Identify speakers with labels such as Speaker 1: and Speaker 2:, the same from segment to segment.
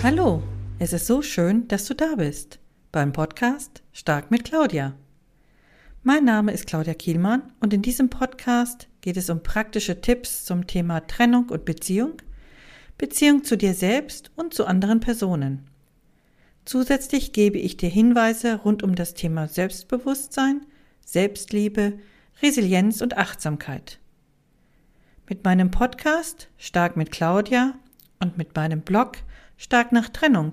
Speaker 1: Hallo, es ist so schön, dass du da bist beim Podcast Stark mit Claudia. Mein Name ist Claudia Kielmann und in diesem Podcast geht es um praktische Tipps zum Thema Trennung und Beziehung, Beziehung zu dir selbst und zu anderen Personen. Zusätzlich gebe ich dir Hinweise rund um das Thema Selbstbewusstsein, Selbstliebe, Resilienz und Achtsamkeit. Mit meinem Podcast Stark mit Claudia und mit meinem Blog Stark nach Trennung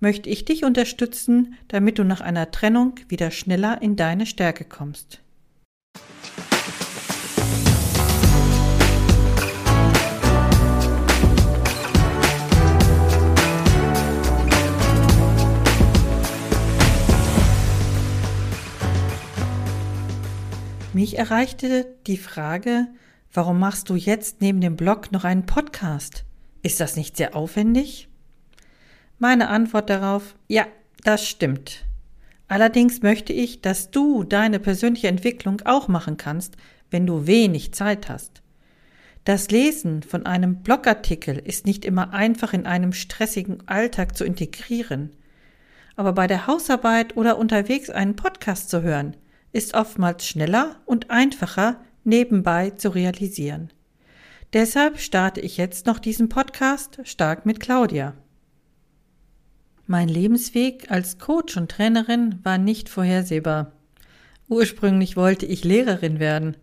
Speaker 1: möchte ich dich unterstützen, damit du nach einer Trennung wieder schneller in deine Stärke kommst. Mich erreichte die Frage, warum machst du jetzt neben dem Blog noch einen Podcast? Ist das nicht sehr aufwendig? Meine Antwort darauf, ja, das stimmt. Allerdings möchte ich, dass du deine persönliche Entwicklung auch machen kannst, wenn du wenig Zeit hast. Das Lesen von einem Blogartikel ist nicht immer einfach in einem stressigen Alltag zu integrieren. Aber bei der Hausarbeit oder unterwegs einen Podcast zu hören, ist oftmals schneller und einfacher nebenbei zu realisieren. Deshalb starte ich jetzt noch diesen Podcast stark mit Claudia. Mein Lebensweg als Coach und Trainerin war nicht vorhersehbar. Ursprünglich wollte ich Lehrerin werden,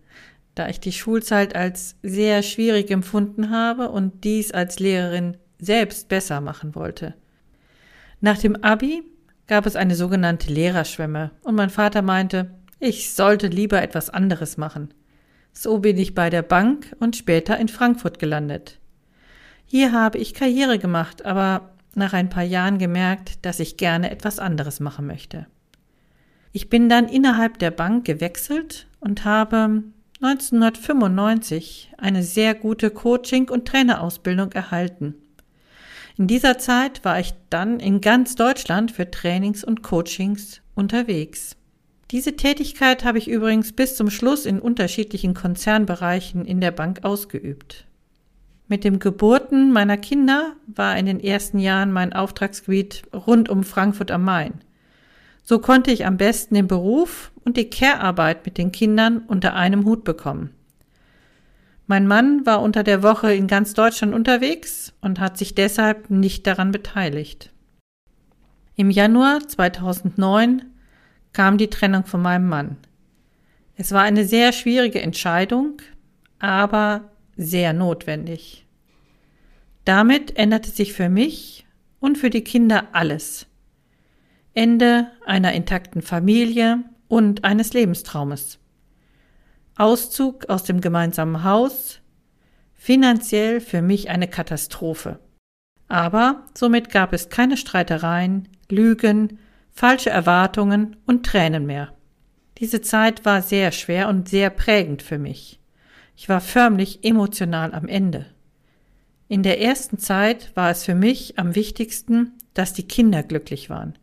Speaker 1: da ich die Schulzeit als sehr schwierig empfunden habe und dies als Lehrerin selbst besser machen wollte. Nach dem Abi gab es eine sogenannte Lehrerschwemme und mein Vater meinte, ich sollte lieber etwas anderes machen. So bin ich bei der Bank und später in Frankfurt gelandet. Hier habe ich Karriere gemacht, aber nach ein paar Jahren gemerkt, dass ich gerne etwas anderes machen möchte. Ich bin dann innerhalb der Bank gewechselt und habe 1995 eine sehr gute Coaching- und Trainerausbildung erhalten. In dieser Zeit war ich dann in ganz Deutschland für Trainings und Coachings unterwegs. Diese Tätigkeit habe ich übrigens bis zum Schluss in unterschiedlichen Konzernbereichen in der Bank ausgeübt. Mit dem Geburten meiner Kinder war in den ersten Jahren mein Auftragsgebiet rund um Frankfurt am Main. So konnte ich am besten den Beruf und die Care-Arbeit mit den Kindern unter einem Hut bekommen. Mein Mann war unter der Woche in ganz Deutschland unterwegs und hat sich deshalb nicht daran beteiligt. Im Januar 2009 kam die Trennung von meinem Mann. Es war eine sehr schwierige Entscheidung, aber sehr notwendig. Damit änderte sich für mich und für die Kinder alles. Ende einer intakten Familie und eines Lebenstraumes. Auszug aus dem gemeinsamen Haus, finanziell für mich eine Katastrophe. Aber somit gab es keine Streitereien, Lügen, falsche Erwartungen und Tränen mehr. Diese Zeit war sehr schwer und sehr prägend für mich. Ich war förmlich emotional am Ende. In der ersten Zeit war es für mich am wichtigsten, dass die Kinder glücklich waren.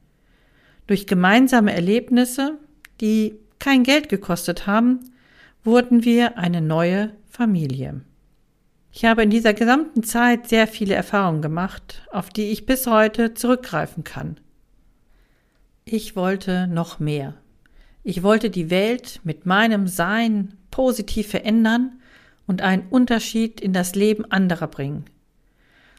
Speaker 1: Durch gemeinsame Erlebnisse, die kein Geld gekostet haben, wurden wir eine neue Familie. Ich habe in dieser gesamten Zeit sehr viele Erfahrungen gemacht, auf die ich bis heute zurückgreifen kann. Ich wollte noch mehr. Ich wollte die Welt mit meinem Sein positiv verändern und einen Unterschied in das Leben anderer bringen.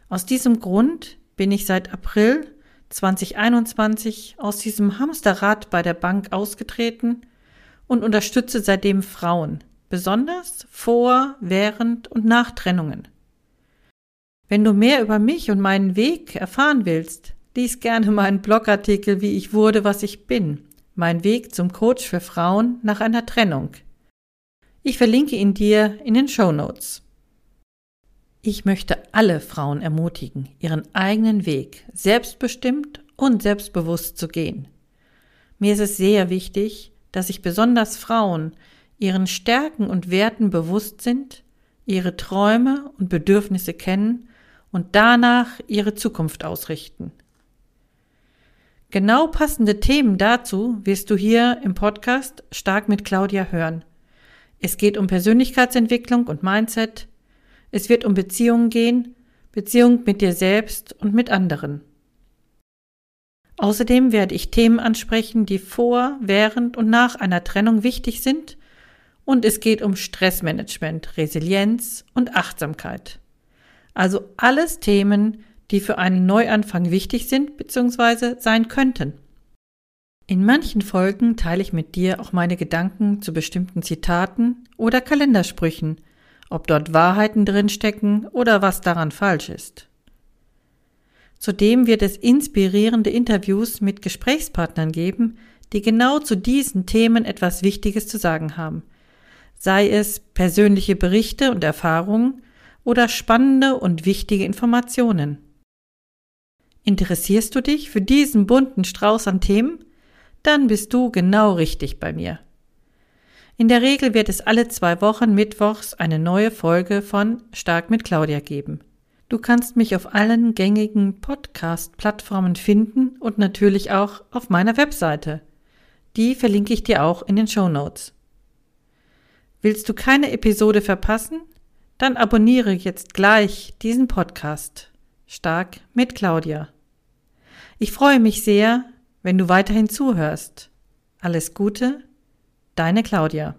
Speaker 1: Aus diesem Grund bin ich seit April 2021 aus diesem Hamsterrad bei der Bank ausgetreten und unterstütze seitdem Frauen, besonders vor, während und nach Trennungen. Wenn du mehr über mich und meinen Weg erfahren willst, lies gerne meinen Blogartikel Wie ich wurde, was ich bin, mein Weg zum Coach für Frauen nach einer Trennung. Ich verlinke ihn dir in den Show Notes. Ich möchte alle Frauen ermutigen, ihren eigenen Weg selbstbestimmt und selbstbewusst zu gehen. Mir ist es sehr wichtig, dass sich besonders Frauen ihren Stärken und Werten bewusst sind, ihre Träume und Bedürfnisse kennen und danach ihre Zukunft ausrichten. Genau passende Themen dazu wirst du hier im Podcast Stark mit Claudia hören. Es geht um Persönlichkeitsentwicklung und Mindset. Es wird um Beziehungen gehen, Beziehung mit dir selbst und mit anderen. Außerdem werde ich Themen ansprechen, die vor, während und nach einer Trennung wichtig sind und es geht um Stressmanagement, Resilienz und Achtsamkeit. Also alles Themen, die für einen Neuanfang wichtig sind bzw. sein könnten. In manchen Folgen teile ich mit dir auch meine Gedanken zu bestimmten Zitaten oder Kalendersprüchen, ob dort Wahrheiten drinstecken oder was daran falsch ist. Zudem wird es inspirierende Interviews mit Gesprächspartnern geben, die genau zu diesen Themen etwas Wichtiges zu sagen haben, sei es persönliche Berichte und Erfahrungen oder spannende und wichtige Informationen. Interessierst du dich für diesen bunten Strauß an Themen? Dann bist du genau richtig bei mir. In der Regel wird es alle zwei Wochen mittwochs eine neue Folge von Stark mit Claudia geben. Du kannst mich auf allen gängigen Podcast-Plattformen finden und natürlich auch auf meiner Webseite. Die verlinke ich dir auch in den Show Notes. Willst du keine Episode verpassen? Dann abonniere jetzt gleich diesen Podcast. Stark mit Claudia. Ich freue mich sehr, wenn du weiterhin zuhörst. Alles Gute, deine Claudia.